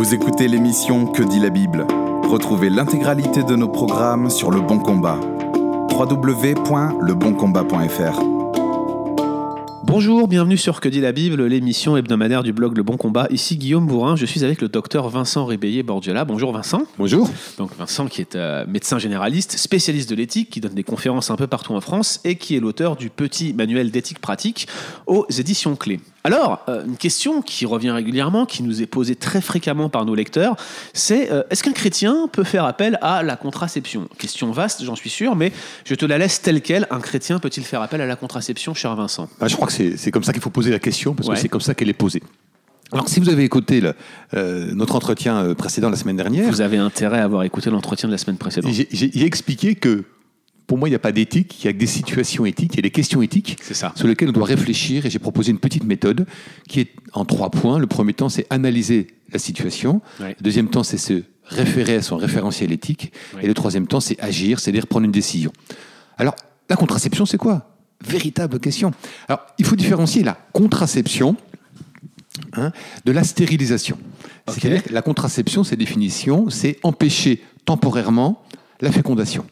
Vous écoutez l'émission Que dit la Bible Retrouvez l'intégralité de nos programmes sur Le Bon Combat. www.leboncombat.fr Bonjour, bienvenue sur Que dit la Bible, l'émission hebdomadaire du blog Le Bon Combat. Ici Guillaume Bourrin, je suis avec le docteur Vincent Rébéillé Bordiela. Bonjour Vincent. Bonjour. Donc Vincent qui est euh, médecin généraliste, spécialiste de l'éthique, qui donne des conférences un peu partout en France et qui est l'auteur du petit manuel d'éthique pratique aux éditions Clés. Alors, euh, une question qui revient régulièrement, qui nous est posée très fréquemment par nos lecteurs, c'est euh, est-ce qu'un chrétien peut faire appel à la contraception? Question vaste, j'en suis sûr, mais je te la laisse telle qu'elle. Un chrétien peut-il faire appel à la contraception, cher Vincent? Bah, je crois que c'est comme ça qu'il faut poser la question, parce Ouais. que c'est comme ça qu'elle est posée. Alors, si vous avez écouté le- euh, notre entretien précédent la semaine dernière, Vous avez intérêt à avoir écouté l'entretien de la semaine précédente. j'ai expliqué que pour moi, il n'y a pas d'éthique, il y a que des situations éthiques, il y a des questions éthiques ça. sur lesquelles on doit réfléchir. Et j'ai proposé une petite méthode qui est en trois points. Le premier temps, c'est analyser la situation. Ouais. Le deuxième temps, c'est se référer à son référentiel éthique. Ouais. Et le troisième temps, c'est agir, c'est-à-dire prendre une décision. Alors, la contraception, c'est quoi? Véritable question. Alors, il faut différencier la contraception hein, de la stérilisation. C'est-à-dire que la contraception, c'est définition, c'est empêcher temporairement la fécondation.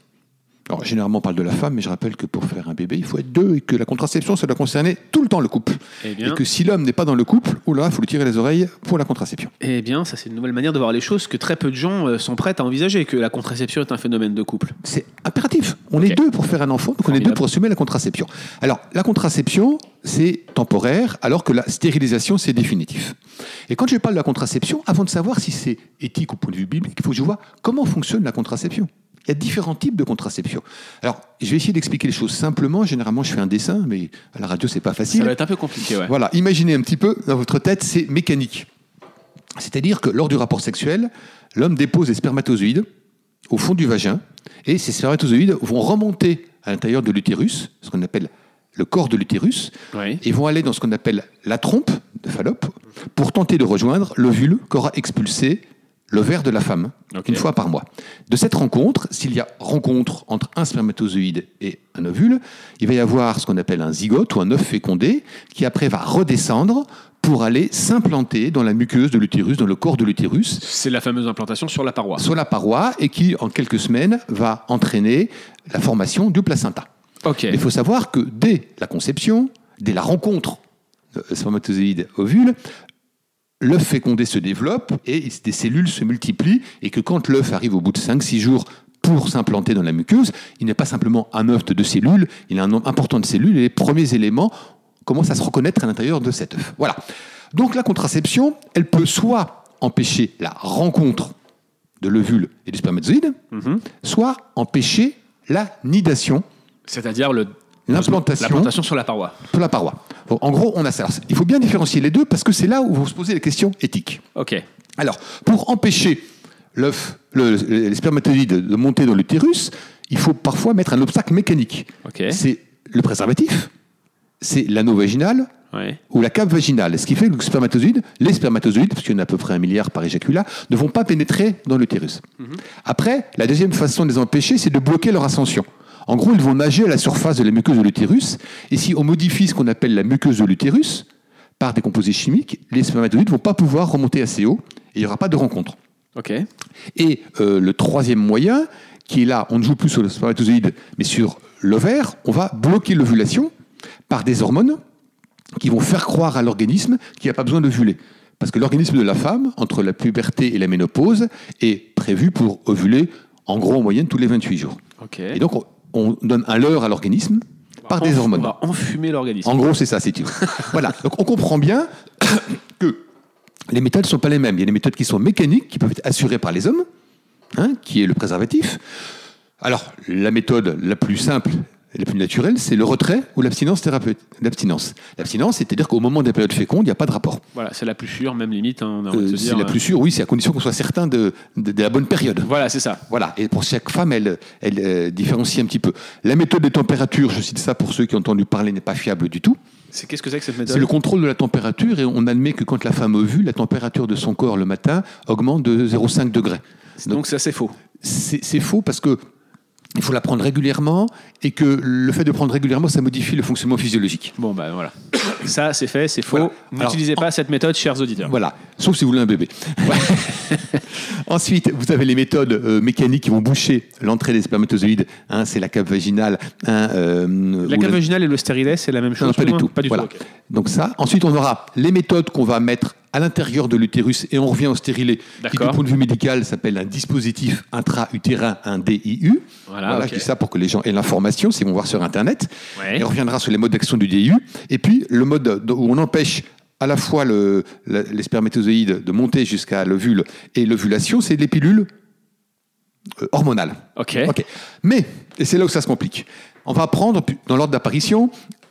Alors, généralement, on parle de la femme, mais je rappelle que pour faire un bébé, il faut être deux et que la contraception, ça doit concerner tout le temps le couple. Eh bien, Et que si l'homme n'est pas dans le couple, oula, il faut lui tirer les oreilles pour la contraception. eh bien, ça c'est une nouvelle manière de voir les choses que très peu de gens euh, sont prêts à envisager, que la contraception est un phénomène de couple. C'est impératif. On est deux pour faire un enfant, donc on est deux pour assumer la contraception. Alors, la contraception, c'est temporaire, alors que la stérilisation, c'est définitif. Et quand je parle de la contraception, avant de savoir si c'est éthique au point de vue biblique, il faut que je vois comment fonctionne la contraception. Il y a différents types de contraception. Alors, je vais essayer d'expliquer les choses simplement. Généralement, je fais un dessin, mais à la radio, c'est pas Ça facile. va être un peu compliqué, ouais. Voilà, imaginez un petit peu dans votre tête, c'est mécanique. C'est-à-dire que lors du rapport sexuel, l'homme dépose des spermatozoïdes au fond du vagin, et ces spermatozoïdes vont remonter à l'intérieur de l'utérus, ce qu'on appelle le corps de l'utérus, et vont aller dans ce qu'on appelle la trompe de Fallope, pour tenter de rejoindre l'ovule qu'aura expulsé l'ovaire de la femme, une fois par mois. De cette rencontre, s'il y a rencontre entre un spermatozoïde et un ovule, il va y avoir ce qu'on appelle un zygote ou un œuf fécondé, qui après va redescendre pour aller s'implanter dans la muqueuse de l'utérus, dans le corps de l'utérus, C'est la fameuse implantation sur la paroi. sur la paroi, et qui, en quelques semaines, va entraîner la formation du placenta. Il faut savoir que dès la conception, dès la rencontre de spermatozoïde-ovule, l'œuf fécondé se développe et des cellules se multiplient et que quand l'œuf arrive au bout de 5-6 jours pour s'implanter dans la muqueuse, il n'est pas simplement un œuf de deux cellules, il a un nombre important de cellules et les premiers éléments commencent à se reconnaître à l'intérieur de cet œuf. Voilà. Donc la contraception, elle peut soit empêcher la rencontre de l'ovule et du spermatozoïde, Mhm. soit empêcher la nidation C'est-à-dire L'implantation. sur la paroi. pour la paroi. Bon, en gros, on a ça. Alors, il faut bien différencier les deux parce que c'est là où vont se poser les questions éthiques. Ok. Alors, pour empêcher l'œuf, le- les spermatozoïdes de monter dans l'utérus, il faut parfois mettre un obstacle mécanique. Ok. C'est le préservatif, c'est l'anneau vaginal Ouais. ou la cave vaginale. Ce qui fait que le spermatozoïde, les spermatozoïdes, parce qu'il y en a à peu près un milliard par éjaculat, ne vont pas pénétrer dans l'utérus. Après, la deuxième façon de les empêcher, c'est de bloquer leur ascension. En gros, ils vont nager à la surface de la muqueuse de l'utérus, et si on modifie ce qu'on appelle la muqueuse de l'utérus, par des composés chimiques, les spermatozoïdes ne vont pas pouvoir remonter assez haut, et il n'y aura pas de rencontre. Ok. Et euh, le troisième moyen, qui est là, on ne joue plus sur le spermatozoïde, mais sur l'ovaire, on va bloquer l'ovulation par des hormones qui vont faire croire à l'organisme qu'il n'y a pas besoin d'ovuler. Parce que l'organisme de la femme, entre la puberté et la ménopause, est prévu pour ovuler en gros en moyenne tous les 28 jours. Et donc, on, on donne un leurre à l'organisme par des hormones. On va enfumer l'organisme. En gros, c'est ça, c'est tout. voilà. Donc, on comprend bien que les méthodes ne sont pas les mêmes. Il y a des méthodes qui sont mécaniques, qui peuvent être assurées par les hommes, hein, qui est le préservatif. Alors, la méthode la plus simple la plus naturelle, c'est le retrait ou l'abstinence thérapeutique. L'abstinence. L'abstinence, c'est-à-dire qu'au moment des périodes fécondes, il n'y a pas de rapport. Voilà, c'est la plus sûre, même limite. hein, Euh, c'est la euh, plus sûre, oui, c'est à condition qu'on soit certain de, de- de la bonne période. Voilà, c'est ça. Voilà, et pour chaque femme, elle, elle euh, différencie un petit peu. La méthode des températures, je cite ça pour ceux qui ont entendu parler, n'est pas fiable du tout. C'est qu'est-ce que c'est que cette méthode? C'est le contrôle de la température et on admet que quand la femme ovule, la température de son corps le matin augmente de 0,5 degrés. Donc ça c'est faux. C'est c'est faux parce que il faut la prendre régulièrement et que le fait de prendre régulièrement, ça modifie le fonctionnement physiologique. Bon bah voilà. Ça, c'est fait, c'est faux. Voilà. N'utilisez pas cette méthode, chers auditeurs. Voilà, sauf si vous voulez un bébé. Ensuite, vous avez les méthodes euh, mécaniques qui vont boucher l'entrée des spermatozoïdes. Un, c'est la cave vaginale. Un, euh, La ou cave vaginale et le stérilet, c'est la même chose Non, pas du tout. Pas du Voilà. tout. Donc ça. Ensuite, on aura les méthodes qu'on va mettre à l'intérieur de l'utérus et on revient au stérilet, qui du point de vue médical s'appelle un dispositif intra-utérin, un DIU. Voilà, ok. je dis ça pour que les gens aient l'information, s'ils vont voir sur Internet. Ouais. Et on reviendra sur les modes d'action du DIU. Et puis, le mode où on empêche à la fois le- les spermatozoïdes de monter jusqu'à l'ovule et l'ovulation, c'est les pilules euh, hormonales. Ok. Ok. Mais, et c'est là où ça se complique, on va prendre dans l'ordre d'apparition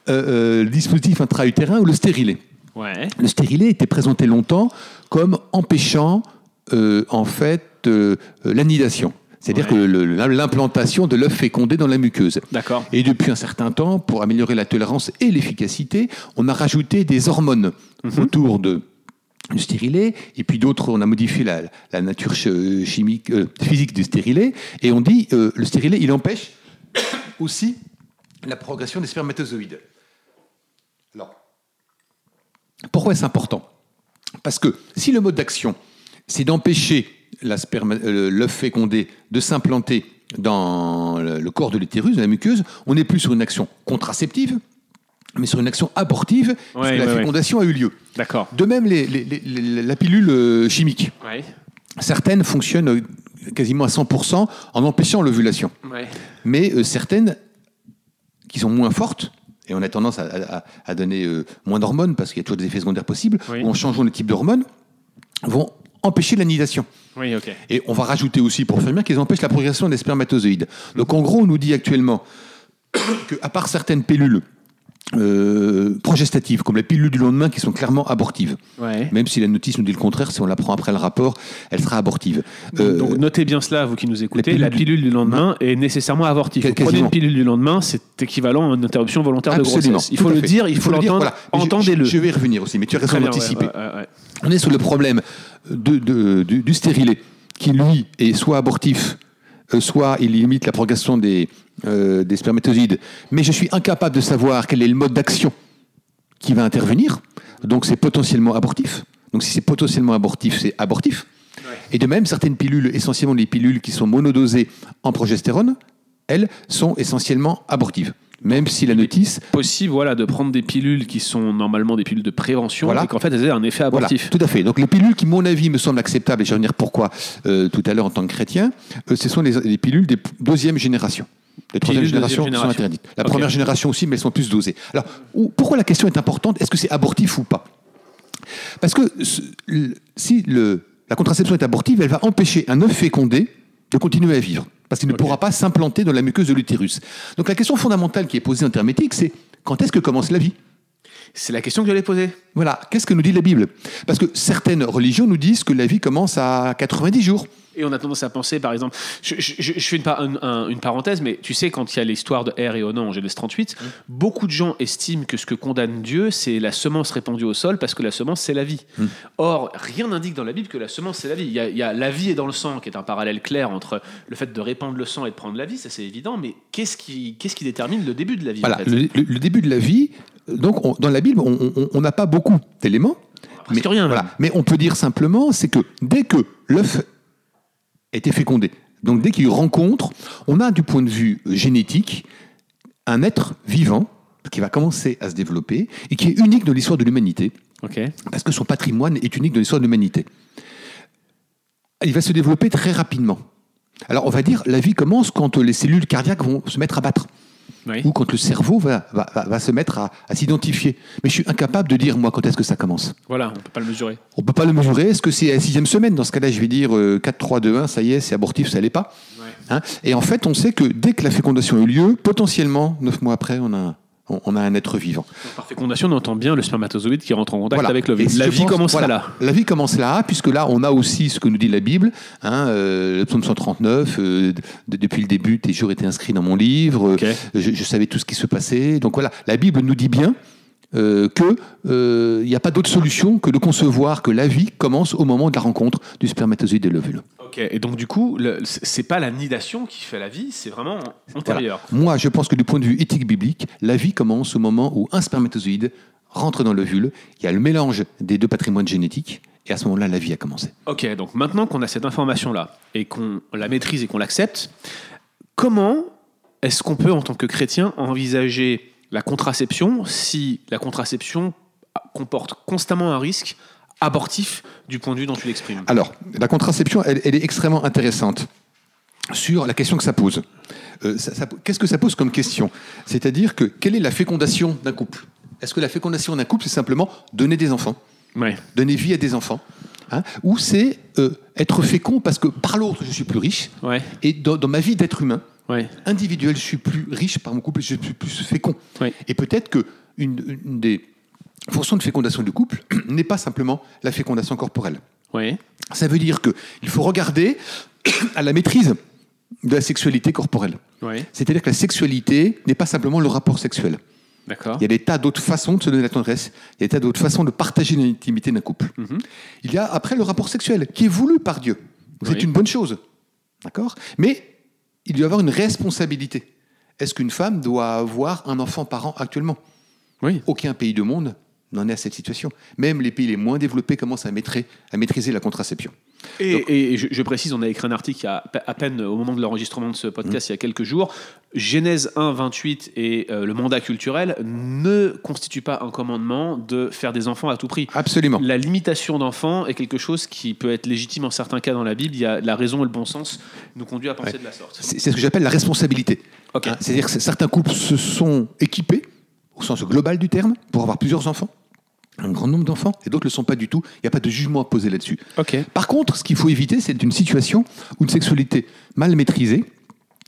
euh, euh, le dispositif intra-utérin ou le stérilet. Ouais. Le stérilet était présenté longtemps comme empêchant en fait l'anidation, c'est-à-dire Ouais. que l'implantation de l'œuf fécondé dans la muqueuse. D'accord. Et depuis un certain temps, pour améliorer la tolérance et l'efficacité, on a rajouté des hormones Mhm. autour de du stérilet, et puis d'autres, on a modifié la, la nature ch- chimique, euh, physique du stérilet, et on dit euh, le stérilet, il empêche aussi la progression des spermatozoïdes. Alors, pourquoi est-ce important? Parce que si le mode d'action, c'est d'empêcher la euh, l'œuf fécondé de s'implanter dans le, corps de l'utérus, de la muqueuse, on n'est plus sur une action contraceptive, mais sur une action abortive, puisque Ouais, la ouais. fécondation a eu lieu. D'accord. De même, les- les- les- les- la pilule euh, chimique, certaines fonctionnent euh, quasiment à 100% en empêchant l'ovulation mais euh, certaines qui sont moins fortes, et on a tendance à, à- à donner euh, moins d'hormones parce qu'il y a toujours des effets secondaires possibles, Oui. ou en changeant le type d'hormones, vont empêcher l'anidation. Oui, ok. Et on va rajouter aussi pour faire bien qu'ils empêchent la progression des spermatozoïdes. Donc en gros, on nous dit actuellement qu'à part certaines pilules euh, progestatives, comme les pilules du lendemain, qui sont clairement abortives, Ouais. même si la notice nous dit le contraire, si on la prend après le rapport, elle sera abortive. Euh, Donc notez bien cela, vous qui nous écoutez. pilule La pilule du lendemain est nécessairement. Vous Quasiment. prenez une pilule du lendemain, c'est équivalent à une interruption volontaire de Absolument. grossesse. Il faut le fait. dire, il faut le dire, l'entendre. voilà. Entendez-le. Je, je vais y revenir aussi, mais tu as raison d'anticiper. ouais, ouais, ouais. On est sur le problème de, de- du, du stérilet, qui lui est soit abortif, euh, soit il limite la progression des, euh, des spermatozoïdes. Mais je suis incapable de savoir quel est le mode d'action qui va intervenir. Donc c'est potentiellement abortif. Donc si c'est potentiellement abortif, c'est abortif. Et de même, certaines pilules, essentiellement les pilules qui sont monodosées en progestérone, elles sont essentiellement abortives. Même si la notice Possible, voilà, de prendre des pilules qui sont normalement des pilules de prévention Voilà. et qu'en fait elles aient un effet abortif. Voilà, tout à fait. Donc les pilules qui, mon avis, me semblent acceptables, et je vais revenir pourquoi euh, tout à l'heure en tant que chrétien, euh, ce sont les, les pilules des deuxième génération. Les troisième génération deuxième sont génération. interdites. La première génération aussi, mais elles sont plus dosées. Alors, où- pourquoi la question est importante? Est-ce que c'est abortif ou pas? Parce que si le- la contraception est abortive, elle va empêcher un œuf fécondé de continuer à vivre. Parce qu'il ne pourra pas s'implanter dans la muqueuse de l'utérus. Donc la question fondamentale qui est posée en termes éthiques, c'est quand est-ce que commence la vie? C'est la question que j'allais poser. voilà, qu'est-ce que nous dit la Bible? Parce que certaines religions nous disent que la vie commence à 90 jours. Et on a tendance à penser, par exemple, je, je- je- je fais une, par- un- un- une parenthèse, mais tu sais, quand il y a l'histoire de R et Onan en Genèse 38, beaucoup de gens estiment que ce que condamne Dieu, c'est la semence répandue au sol, parce que la semence, c'est la vie. Or, rien n'indique dans la Bible que la semence, c'est la vie. Il y, a, il y a la vie est dans le sang, qui est un parallèle clair entre le fait de répandre le sang et de prendre la vie, ça c'est évident, mais qu'est-ce qui, qu'est-ce qui détermine le début de la vie en Voilà, fait? le, le- le début de la vie. euh, Donc, on- dans la Bible, on- n'a pas beaucoup d'éléments. Presque rien, voilà. même. mais on peut dire simplement, c'est que dès que l'œuf été fécondé, donc dès qu'il y a eu rencontre, on a du point de vue génétique un être vivant qui va commencer à se développer et qui est unique dans l'histoire de l'humanité. Parce que son patrimoine est unique dans l'histoire de l'humanité. Il va se développer très rapidement. Alors on va dire, la vie commence quand les cellules cardiaques vont se mettre à battre, Oui. ou quand le cerveau va, va- va- va se mettre à, à s'identifier. Mais je suis incapable de dire, moi, quand est-ce que ça commence. Voilà, on peut pas le mesurer. On ne peut pas le mesurer. Est-ce que c'est à la sixième semaine Dans ce cas-là, je vais dire euh, 4, 3, 2, 1, ça y est, c'est abortif, ça l'est pas. Hein Et en fait, on sait que dès que la fécondation a eu lieu, potentiellement, neuf mois après, on a, on- on a un être vivant. Par fécondation, on entend bien le spermatozoïde qui rentre en contact Voilà. avec. Et La vie pense- voilà. là. La vie commence là, puisque là, on a aussi ce que nous dit la Bible. Hein, euh, le psaume 139, euh, de- depuis le début, tes jours étaient inscrits dans mon livre. Je, je savais tout ce qui se passait. Donc voilà, la Bible nous dit bien euh, que euh, il n'y a pas d'autre solution que de concevoir que la vie commence au moment de la rencontre du spermatozoïde et de l'ovule. Ok, et donc du coup, c'est pas la nidation qui fait la vie, c'est vraiment antérieur. Moi, je pense que du point de vue éthique biblique, la vie commence au moment où un spermatozoïde rentre dans l'ovule, il y a le mélange des deux patrimoines génétiques, et à ce moment-là, la vie a commencé. Ok, donc maintenant qu'on a cette information-là et qu'on la maîtrise et qu'on l'accepte, comment est-ce qu'on peut, en tant que chrétien, envisager la contraception si la contraception comporte constamment un risque abortif du point de vue dont tu l'exprimes Alors, la contraception, elle, elle est extrêmement intéressante sur la question que ça pose. Euh, ça- ça- Qu'est-ce que ça pose comme question? C'est-à-dire que quelle est la fécondation d'un couple? Est-ce que la fécondation d'un couple, c'est simplement donner des enfants? Ouais. donner vie à des enfants, hein, ou c'est euh, être fécond parce que par l'autre je suis plus riche, Ouais. et dans, dans ma vie d'être humain Ouais. individuel je suis plus riche par mon couple, je suis plus fécond. Ouais. Et peut-être que une, une des fonctions de fécondation du couple n'est pas simplement la fécondation corporelle. Ouais. Ça veut dire que il faut regarder à la maîtrise de la sexualité corporelle. C'est-à-dire que la sexualité n'est pas simplement le rapport sexuel. Il y a des tas d'autres façons de se donner la tendresse, il y a des tas d'autres façons de partager l'intimité d'un couple. Mhm. Il y a après le rapport sexuel, qui est voulu par Dieu. C'est Oui. une bonne chose. D'accord? Mais il doit y avoir une responsabilité. Est-ce qu'une femme doit avoir un enfant par an actuellement? Oui. Aucun pays du monde n'en est à cette situation. Même les pays les moins développés commencent à, maîtriser, à maîtriser la contraception. Et, et je, je précise, on a écrit un article à peine au moment de l'enregistrement de ce podcast, il y a quelques jours. Genèse 1, 28 et euh, le mandat culturel ne constituent pas un commandement de faire des enfants à tout prix. Absolument. La limitation d'enfants est quelque chose qui peut être légitime en certains cas dans la Bible. Il y a la raison et le bon sens nous conduit à penser Ouais. de la sorte. C'est ce que j'appelle la responsabilité. Hein, C'est-à-dire que certains couples se sont équipés, au sens global du terme, pour avoir plusieurs enfants, un grand nombre d'enfants, et d'autres ne le sont pas du tout. Il n'y a pas de jugement à poser là-dessus. Par contre, ce qu'il faut éviter, c'est une situation où une sexualité mal maîtrisée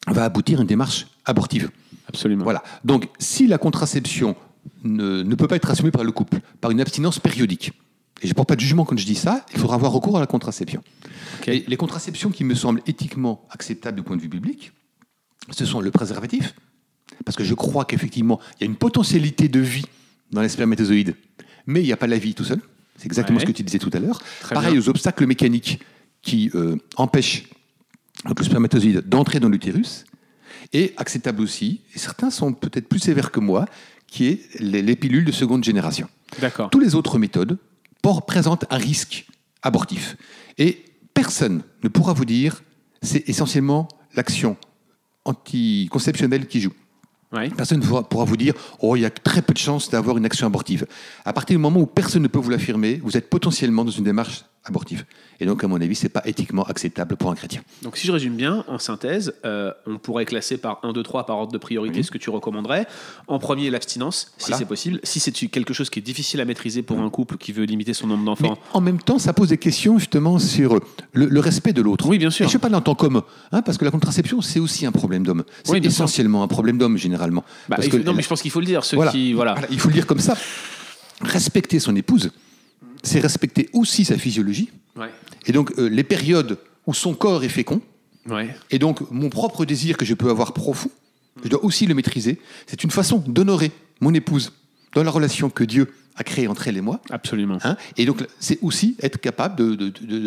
va aboutir à une démarche abortive. Absolument. Voilà. Donc, si la contraception ne, ne peut pas être assumée par le couple, par une abstinence périodique, et je ne porte pas de jugement quand je dis ça, il faudra avoir recours à la contraception. Les contraceptions qui me semblent éthiquement acceptables du point de vue biblique, ce sont le préservatif, parce que je crois qu'effectivement, il y a une potentialité de vie dans les spermatozoïdes, mais il n'y a pas la vie tout seul. C'est exactement Ouais. ce que tu disais tout à l'heure. Pareil bien. aux obstacles mécaniques qui euh, empêchent le spermatozoïde d'entrer dans l'utérus, et acceptable aussi, et certains sont peut-être plus sévères que moi, qui est les, les pilules de seconde génération. D'accord. Toutes les autres méthodes présentent un risque abortif. Et personne ne pourra vous dire c'est essentiellement l'action anticonceptionnelle qui joue. Personne ne pourra vous dire oh il y a très peu de chances d'avoir une action abortive. À partir du moment où personne ne peut vous l'affirmer, vous êtes potentiellement dans une démarche abortive. Et donc à mon avis, c'est pas éthiquement acceptable pour un chrétien. Donc, si je résume bien, en synthèse, euh, on pourrait classer par 1, 2, 3 par ordre de priorité Oui. ce que tu recommanderais. En premier, l'abstinence, si Voilà. c'est possible. Si c'est quelque chose qui est difficile à maîtriser pour un couple qui veut limiter son nombre d'enfants. en même temps, ça pose des questions justement sur le, le respect de l'autre. Oui, bien sûr. Et je parle en tant qu'homme, hein, parce que la contraception, c'est aussi un problème d'homme. C'est Oui, bien sûr. essentiellement un problème d'homme, généralement. Bah, Parce que non, mais je pense qu'il faut le dire. Ceux voilà. qui, voilà. Voilà, il faut le dire comme ça. Respecter son épouse, c'est respecter aussi sa physiologie. Ouais. Et donc, euh, les périodes où son corps est fécond, Ouais. et donc mon propre désir que je peux avoir profond, je dois aussi le maîtriser. C'est une façon d'honorer mon épouse dans la relation que Dieu a créée entre elle et moi. Absolument. Hein et donc, c'est aussi être capable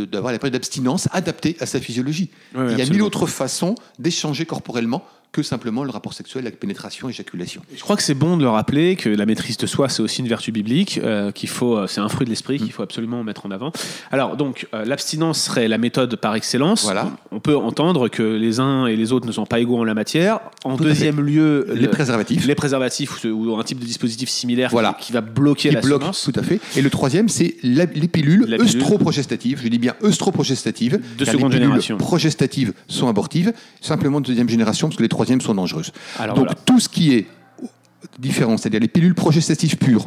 d'avoir la période d'abstinence adaptée à sa physiologie. Ouais, il y a mille autres façons d'échanger corporellement que simplement le rapport sexuel avec pénétration, éjaculation. Je crois que c'est bon de le rappeler que la maîtrise de soi, c'est aussi une vertu biblique, euh, qu'il faut, euh, c'est un fruit de l'esprit Mm. qu'il faut absolument mettre en avant. Alors donc, euh, l'abstinence serait la méthode par excellence. Voilà. On peut entendre que les uns et les autres ne sont pas égaux en la matière. En Tout deuxième lieu, Les le- préservatifs. les préservatifs ou, un type de dispositif similaire Voilà. qui, qui va bloquer qui la bloque tout à fait. Et le troisième, c'est la- les pilules La pilule. œstroprogestatives. Je dis bien œstroprogestatives. De seconde les pilules génération. progestatives sont abortives, simplement de deuxième génération, parce que les troisièmes sont dangereuses. Alors Donc voilà. tout ce qui est différent, c'est-à-dire les pilules progestatives pures.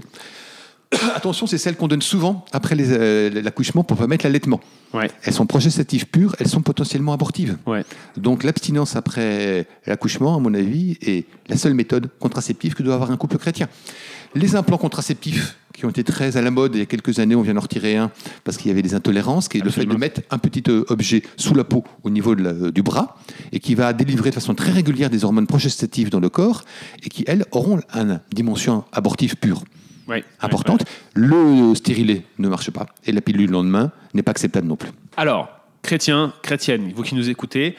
Attention, c'est celles qu'on donne souvent après les, euh, l'accouchement pour permettre l'allaitement. Ouais. Elles sont progestatives pures, elles sont potentiellement abortives. Ouais. Donc l'abstinence après l'accouchement, à mon avis, est la seule méthode contraceptive que doit avoir un couple chrétien. Les implants contraceptifs qui ont été très à la mode il y a quelques années, on vient d'en retirer un parce qu'il y avait des intolérances, qui est le fait de mettre un petit euh, objet sous la peau au niveau de la- du bras et qui va délivrer de façon très régulière des hormones progestatives dans le corps et qui, elles, auront une dimension abortive pure Ouais. importante. Le stérilet ne marche pas et la pilule le lendemain n'est pas acceptable non plus. Alors, chrétiens, chrétiennes, vous qui nous écoutez,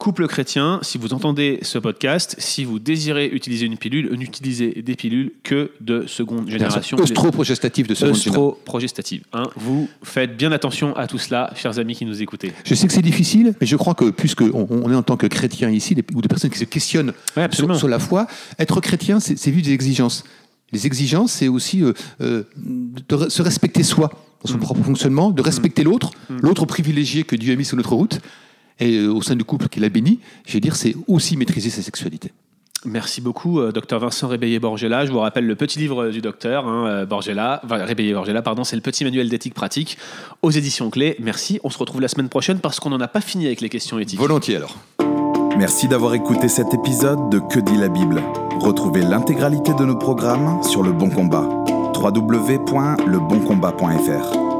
Couple chrétien, si vous entendez ce podcast, si vous désirez utiliser une pilule, n'utilisez des pilules que de seconde génération. Eustro-progestative de seconde génération. Eustro-progestative. Hein. Vous faites bien attention à tout cela, chers amis qui nous écoutez. Je sais que c'est difficile, mais je crois que puisque on, on est en tant que chrétien ici, ou des personnes qui se questionnent Ouais, sur, sur la foi, être chrétien, c'est vivre des exigences. Les exigences, c'est aussi euh, euh, de se respecter soi dans son Mm. propre fonctionnement, de respecter l'autre, l'autre privilégié que Dieu a mis sur notre route. Et euh, au sein du couple qu'il a béni, je vais dire, c'est aussi maîtriser sa sexualité. Merci beaucoup, euh, docteur Vincent Rébeillé-Borgella. Je vous rappelle le petit livre du docteur hein, euh, Borgella, enfin, Rébeillé-Borgella, pardon, c'est le petit manuel d'éthique pratique aux éditions clés. Merci. On se retrouve la semaine prochaine parce qu'on n'en a pas fini avec les questions éthiques. Volontiers alors. Merci d'avoir écouté cet épisode de Que dit la Bible. Retrouvez l'intégralité de nos programmes sur Le Bon Combat. www.leboncombat.fr